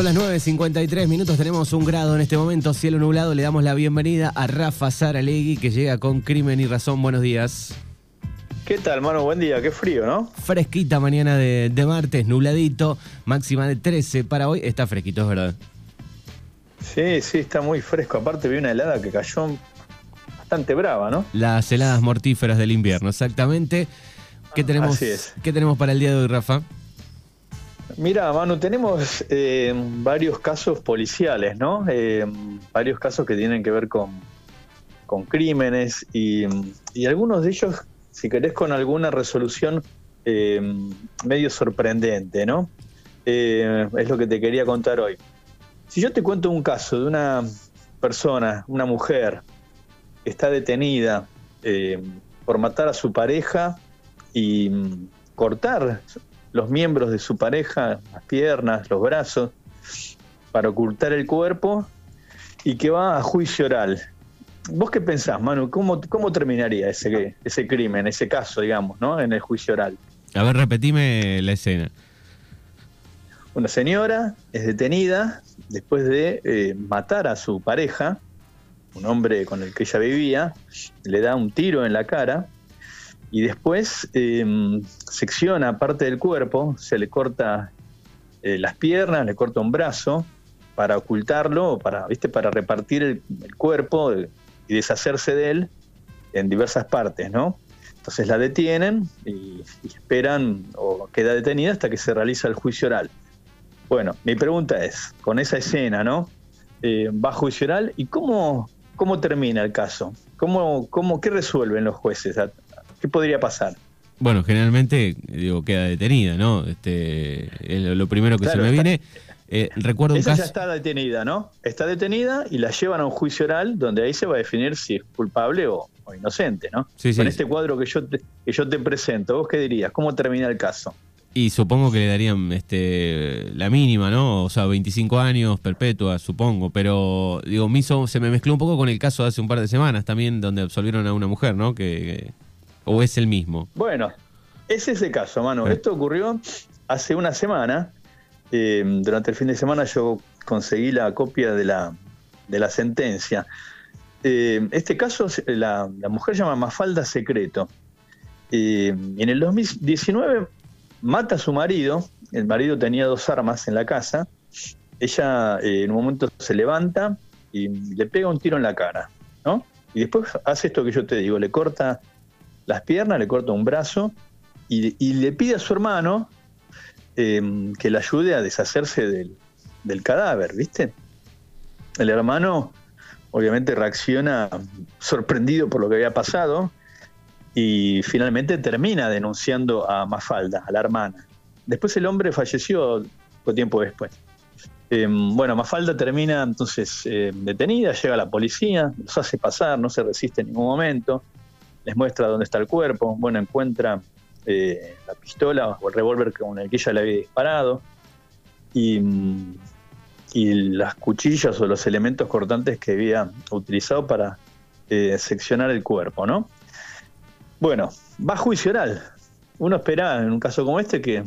Son las 9.53 minutos, tenemos un grado en este momento, cielo nublado. Le damos la bienvenida a Rafa Saralegui que llega con Crimen y Razón. Buenos días. ¿Qué tal, mano? Buen día, qué frío, ¿no? Fresquita mañana de, martes, nubladito, máxima de 13 para hoy. Está fresquito, es verdad. Sí, sí, está muy fresco. Aparte vi una helada que cayó bastante brava, ¿no? Las heladas mortíferas del invierno, exactamente. ¿Qué tenemos, ¿Qué tenemos para el día de hoy, Rafa? Mira, Manu, tenemos eh, varios casos policiales, ¿no? Eh, varios casos que tienen que ver con, con crímenes y, algunos de ellos, si querés, con alguna resolución eh, medio sorprendente, ¿no? es lo que te quería contar hoy. Si yo te cuento un caso de una persona, una mujer, que está detenida por matar a su pareja y mm, cortar los miembros de su pareja, las piernas, los brazos, para ocultar el cuerpo y que va a juicio oral. ¿Vos qué pensás, Manu? ¿Cómo, cómo terminaría ese, ese crimen, ese caso, digamos, ¿no? en el juicio oral? A ver, repetime la escena. Una señora es detenida después de eh, matar a su pareja, un hombre con el que ella vivía, le da un tiro en la cara y después em, secciona parte del cuerpo, se le corta eh, las piernas, le corta un brazo para ocultarlo, para, ¿viste? para repartir el, cuerpo y deshacerse de él en diversas partes, ¿no? Entonces la detienen y, esperan o queda detenida hasta que se realiza el juicio oral. Bueno, mi pregunta es, con esa escena, ¿no? Eh, va juicio oral y cómo, cómo termina el caso? ¿Cómo, cómo, ¿Qué resuelven los jueces ¿Qué podría pasar? Bueno, generalmente, digo, queda detenida, ¿no? Este, lo primero que se me viene. Eh, recuerdo esa un ya está detenida, ¿no? Está detenida y la llevan a un juicio oral donde ahí se va a definir si es culpable o, inocente, ¿no? Sí, Con este cuadro que yo, te, que yo te presento, ¿vos qué dirías? ¿Cómo termina el caso? Y supongo que le darían este, la mínima, ¿no? O sea, 25 años, perpetua, supongo. Pero, digo, me se me mezcló un poco con el caso de hace un par de semanas también, donde absolvieron a una mujer, ¿no? que ¿O es el mismo? Bueno, es ese caso, mano. Eh. Esto ocurrió hace una semana. Eh, durante el fin de semana yo conseguí la copia de la, de la sentencia. Eh, este caso, la, mujer llama Mafalda Secreto. en el 2019 mata a su marido. El marido tenía dos armas en la casa. Ella en un momento se levanta y le pega un tiro en la cara. ¿no? Y después hace esto que yo te digo, le corta las piernas, le corta un brazo y, le pide a su hermano em, que le ayude a deshacerse del, cadáver, ¿viste? El hermano obviamente reacciona sorprendido por lo que había pasado y finalmente termina denunciando a Mafalda, a la hermana. Después el hombre falleció poco tiempo después. Em, bueno, Mafalda termina entonces em, detenida, llega la policía, los hace pasar, no se resiste en ningún momento les muestra dónde está el cuerpo, bueno, encuentra eh, la pistola o el revólver con el que ella le había disparado y, las cuchillas o los elementos cortantes que había utilizado para eh, seccionar el cuerpo, ¿no? Bueno, va juicio oral. Uno espera en un caso como este que,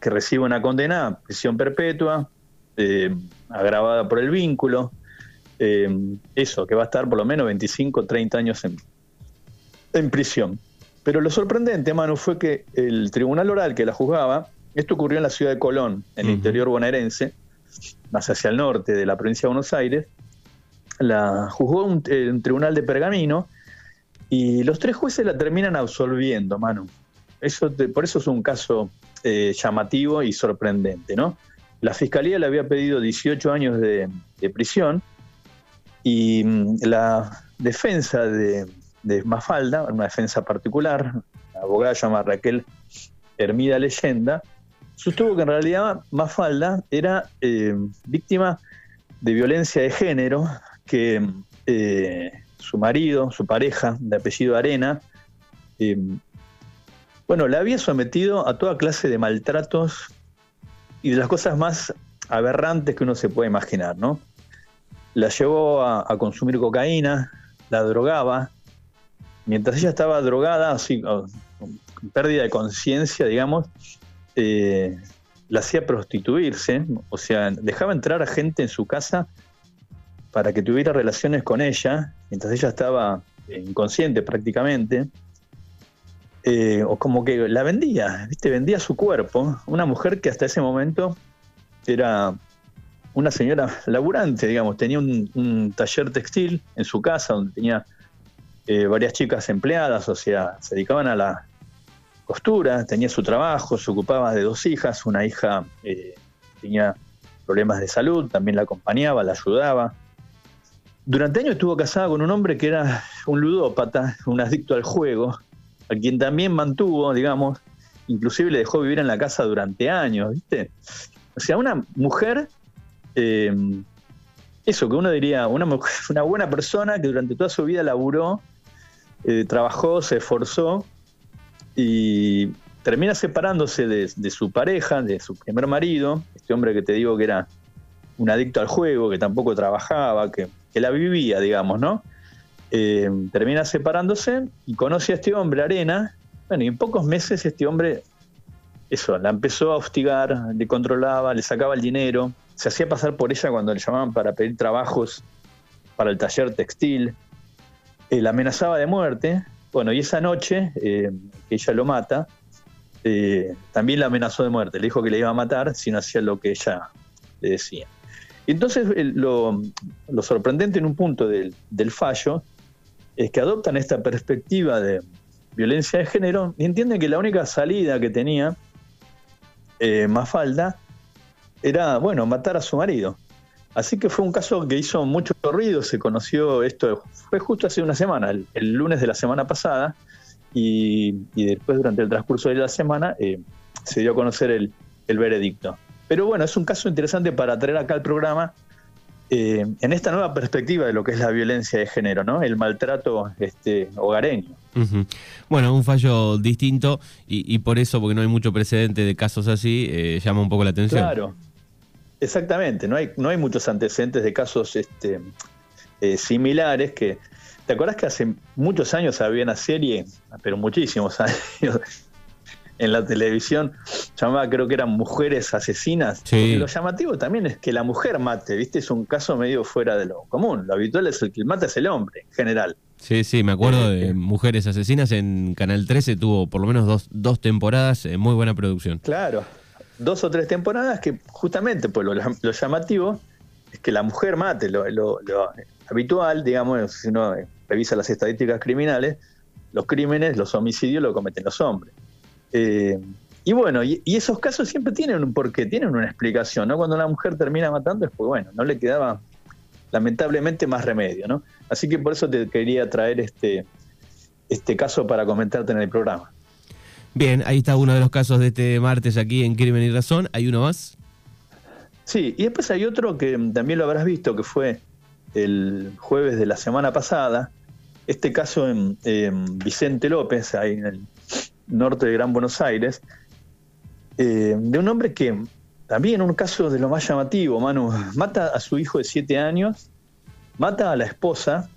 que, reciba una condena, prisión perpetua, eh, agravada por el vínculo, eso, que va a estar por lo menos 25, 30 años en, en prisión. Pero lo sorprendente, Manu, fue que el tribunal oral que la juzgaba, esto ocurrió en la ciudad de Colón, en el interior bonaerense, más hacia el norte de la provincia de Buenos Aires, la juzgó un, tribunal de pergamino y los tres jueces la terminan absolviendo, Manu. Eso por eso es un caso eh, llamativo y sorprendente, ¿no? La fiscalía le había pedido 18 años de prisión y mm, la defensa de, de Mafalda, una defensa particular, la abogada llamada Raquel Hermida Leyenda, sostuvo que en realidad Mafalda era eh, víctima de violencia de género, que eh, su marido, su pareja de apellido Arena, eh, bueno, la había sometido a toda clase de maltratos y de las cosas más aberrantes que uno se puede imaginar, ¿no? La llevó a consumir cocaína, la drogaba, mientras ella estaba drogada, así, con pérdida de conciencia, digamos, eh, la hacía prostituirse, o sea, dejaba entrar a gente en su casa para que tuviera relaciones con ella, mientras ella estaba inconsciente prácticamente, eh, o como que la vendía, ¿viste? vendía su cuerpo, una mujer que hasta ese momento era una señora laburante, digamos, tenía un, taller textil en su casa donde tenía eh, varias chicas empleadas, o sea, se dedicaban a la costura, tenía su trabajo, se ocupaba de dos hijas, una hija eh, tenía problemas de salud, también la acompañaba, la ayudaba. Durante años estuvo casada con un hombre que era un ludópata, un adicto al juego, a quien también mantuvo, digamos, inclusive le dejó vivir en la casa durante años, ¿viste? O sea, una mujer eh, eso que uno diría, una, una buena persona que durante toda su vida laburó, eh, trabajó, se esforzó y termina separándose de, su pareja, de su primer marido, este hombre que te digo que era un adicto al juego, que tampoco trabajaba, que, la vivía, digamos, ¿no? Eh, termina separándose y conoce a este hombre, Arena. Bueno, y en pocos meses este hombre, eso, la empezó a hostigar, le controlaba, le sacaba el dinero, se hacía pasar por ella cuando le llamaban para pedir trabajos para el taller textil, eh, la amenazaba de muerte, bueno, y esa noche eh, que ella lo mata, eh, también la amenazó de muerte, le dijo que le iba a matar si no hacía lo que ella le decía. entonces lo, sorprendente en un punto del, del fallo es que adoptan esta perspectiva de violencia de género y entienden que la única salida que tenía Mafalda era, bueno, matar a su marido. Así que fue un caso que hizo mucho ruido, se conoció esto, fue justo hace una semana, el, lunes de la semana pasada, y, después durante el transcurso de la semana eh, se dio a conocer el, veredicto. Pero bueno, es un caso interesante para traer acá al programa eh, en esta nueva perspectiva de lo que es la violencia de género, ¿no? El maltrato este, hogareño. Bueno, un fallo distinto y, por eso, porque no hay mucho precedente de casos así, eh, llama un poco la atención. Claro, Exactamente, no hay, no hay muchos antecedentes de casos este, eh, similares que... ¿Te acuerdas que hace muchos años había una serie, pero muchísimos años, en la televisión, llamaba, creo que eran Mujeres Asesinas? Sí. Lo llamativo también es que la mujer mate, ¿viste? Es un caso medio fuera de lo común. Lo habitual es el que mata es el hombre, en general. Sí, sí, me acuerdo de eh, Mujeres Asesinas en Canal 13, tuvo por lo menos dos, dos temporadas, eh, muy buena producción. Claro, dos o tres temporadas que justamente pues lo, llamativo es que la mujer mate, lo, habitual, digamos, si uno revisa las estadísticas criminales, los crímenes, los homicidios lo cometen los hombres. Eh, y bueno, y, esos casos siempre tienen un porqué, tienen una explicación, ¿no? Cuando la mujer termina matando es pues bueno, no le quedaba lamentablemente más remedio, ¿no? Así que por eso te quería traer este, este caso para comentarte en el programa. Bien, ahí está uno de los casos de este martes aquí en Crimen y Razón. ¿Hay uno más? Sí, y después hay otro que también lo habrás visto, que fue el jueves de la semana pasada. Este caso en, Vicente López, ahí en el norte de Gran Buenos Aires, eh, de un hombre que también un caso de lo más llamativo, Manu, mata a su hijo de siete años, mata a la esposa,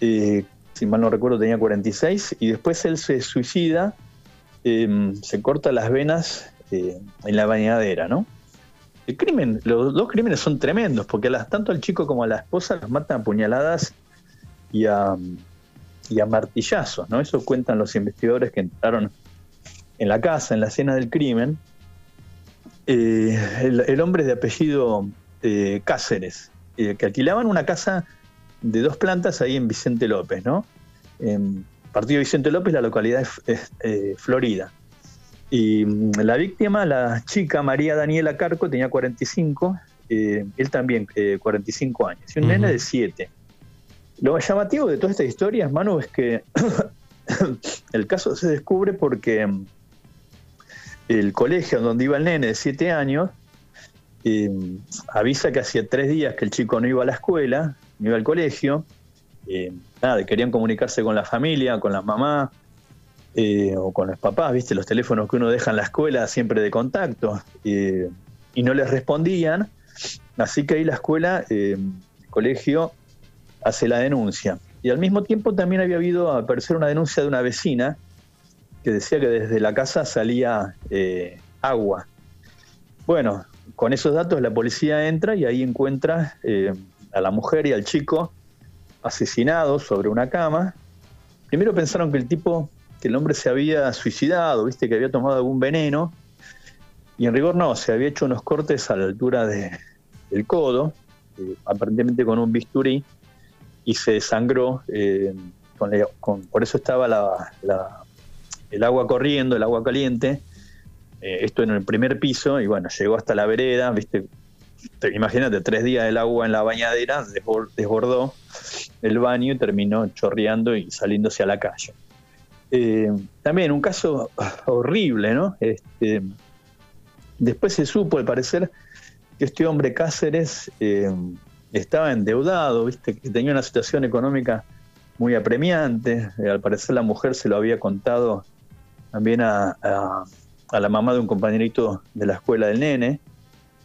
eh, si mal no recuerdo tenía 46, y después él se suicida, em, se corta las venas eh, en la bañadera, ¿no? El crimen, los dos crímenes son tremendos, porque tanto al chico como a la esposa los matan a puñaladas y a, y a martillazos, ¿no? Eso cuentan los investigadores que entraron en la casa, en la escena del crimen. Eh, el, hombre de apellido eh, Cáceres, que alquilaban una casa de dos plantas ahí en Vicente López, ¿no? Partido Vicente López, la localidad es, eh, Florida. Y mm, la víctima, la chica María Daniela Carco, tenía 45, eh, él también 45 eh, años, y un nene de 7. Lo llamativo de toda esta historia, Manu, es que el caso se descubre porque mm, el colegio donde iba el nene de 7 años avisa que hacía tres días que el chico no iba a la escuela, iba al colegio, eh, nada, querían comunicarse con la familia, con la mamá eh, o con los papás, viste, los teléfonos que uno deja en la escuela siempre de contacto, eh, y no les respondían, así que ahí la escuela, el colegio, hace la denuncia. Y al mismo tiempo también había habido aparecer una denuncia de una vecina que decía que desde la casa salía agua. bueno, con esos datos la policía entra y ahí encuentra eh, a la mujer y al chico asesinados sobre una cama. Primero pensaron que el tipo, que el hombre se había suicidado, viste, que había tomado algún veneno, y en rigor no, se había hecho unos cortes a la altura de, del codo, eh, aparentemente con un bisturí, y se desangró. Eh, por eso estaba el agua corriendo, el agua caliente, eh, esto en el primer piso, y bueno, llegó hasta la vereda, viste, imagínate, tres días el agua en la bañadera, desbordó el baño y terminó chorreando y saliéndose a la calle. Eh, también un caso horrible, ¿no? Este, después se supo, al parecer, que este hombre Cáceres eh, estaba endeudado, ¿viste? que tenía una situación económica muy apremiante. al parecer la mujer se lo había contado también a, a la mamá de un compañerito de la escuela del nene,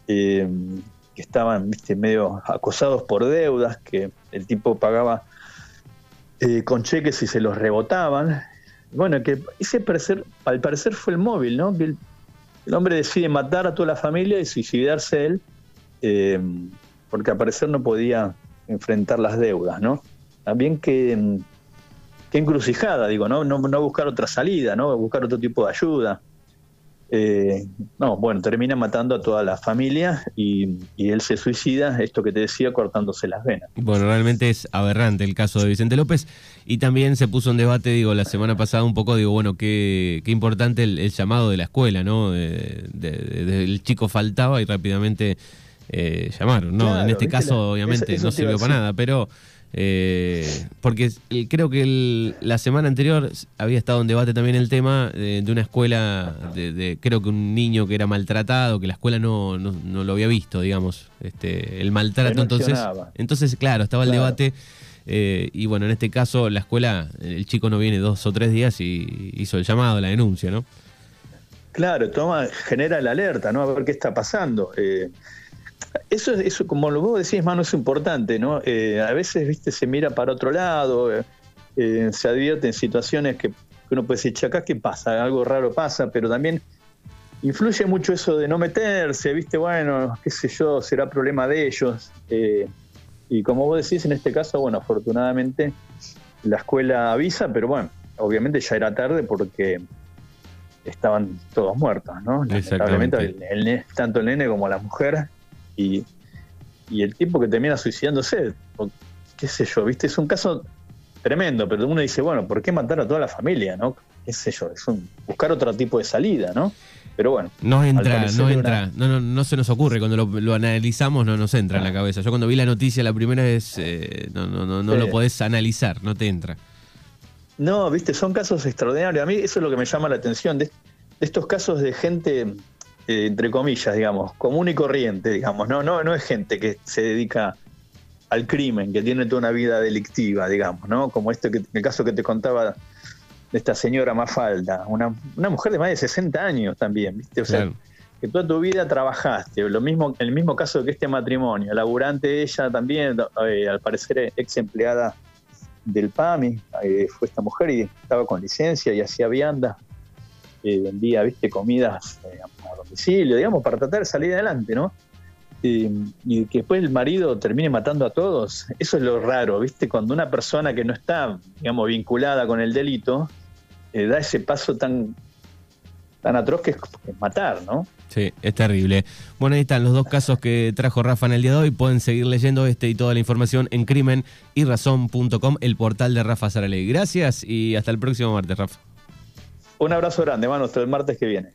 eh, que estaban medio acosados por deudas, que el tipo pagaba eh, con cheques y se los rebotaban. Bueno, que ese parecer, al parecer fue el móvil, ¿no? Que el, hombre decide matar a toda la familia y suicidarse él, eh, porque al parecer no podía enfrentar las deudas, ¿no? También que, que encrucijada, digo, ¿no? ¿no? No buscar otra salida, ¿no? Buscar otro tipo de ayuda. Eh, no, bueno, termina matando a toda la familia y, él se suicida, esto que te decía, cortándose las venas. Bueno, realmente es aberrante el caso de Vicente López y también se puso en debate, digo, la semana pasada un poco, digo, bueno, qué, qué importante el, llamado de la escuela, ¿no? el chico faltaba y rápidamente eh, llamaron, ¿no? en este caso, obviamente, no sirvió para nada, pero... Eh, porque creo que la semana anterior había estado en debate también el tema de, una escuela, de, creo que un niño que era maltratado, que la escuela no, no, lo había visto, digamos, este, el maltrato. Entonces, entonces, claro, estaba el debate. Eh, y bueno, en este caso, la escuela, el chico no viene dos o tres días y hizo el llamado, la denuncia, ¿no? Claro, toma, genera la alerta, ¿no? A ver qué está pasando. Eh, eso, eso como lo vos decís, mano, es importante, ¿no? Eh, a veces, viste, se mira para otro lado, eh, eh, se advierte en situaciones que, uno puede decir, acá qué pasa, algo raro pasa, pero también influye mucho eso de no meterse, viste, bueno, qué sé yo, será problema de ellos. y como vos decís, en este caso, bueno, afortunadamente la escuela avisa, pero bueno, obviamente ya era tarde porque estaban todos muertos, ¿no? Lamentablemente, tanto el nene como la mujer y, el tipo que termina suicidándose, qué sé yo, viste, es un caso tremendo, pero uno dice, bueno, ¿por qué matar a toda la familia, no? Qué sé yo, es un, buscar otro tipo de salida, ¿no? Pero bueno. No entra, no entra, no, no, no, se nos ocurre, cuando lo, analizamos no nos entra en la ah. cabeza. Yo cuando vi la noticia la primera vez, eh, no, no, no, no lo podés analizar, no te entra. No, viste, son casos extraordinarios. A mí eso es lo que me llama la atención, de estos casos de gente eh, entre comillas, digamos, común y corriente, digamos, no, no, no es gente que se dedica al crimen, que tiene toda una vida delictiva, digamos, ¿no? Como este que, el caso que te contaba de esta señora Mafalda, una, una mujer de más de 60 años también, ¿viste? O sea, que toda tu vida trabajaste, lo mismo, el mismo caso que este matrimonio, laburante ella también, eh, al parecer ex empleada del PAMI, eh, fue esta mujer y estaba con licencia y hacía viandas vendía, viste, comidas domicilio, digamos, para tratar de salir adelante, ¿no? y que después el marido termine matando a todos, eso es lo raro, ¿viste? Cuando una persona que no está, digamos, vinculada con el delito, eh, da ese paso tan, tan atroz que es, matar, ¿no? Sí, es terrible. Bueno, ahí están los dos casos que trajo Rafa en el día de hoy. Pueden seguir leyendo este y toda la información en crimen y razón.com, el portal de Rafa Saraley. Gracias y hasta el próximo martes, Rafa. Un abrazo grande, mano, hasta el martes que viene.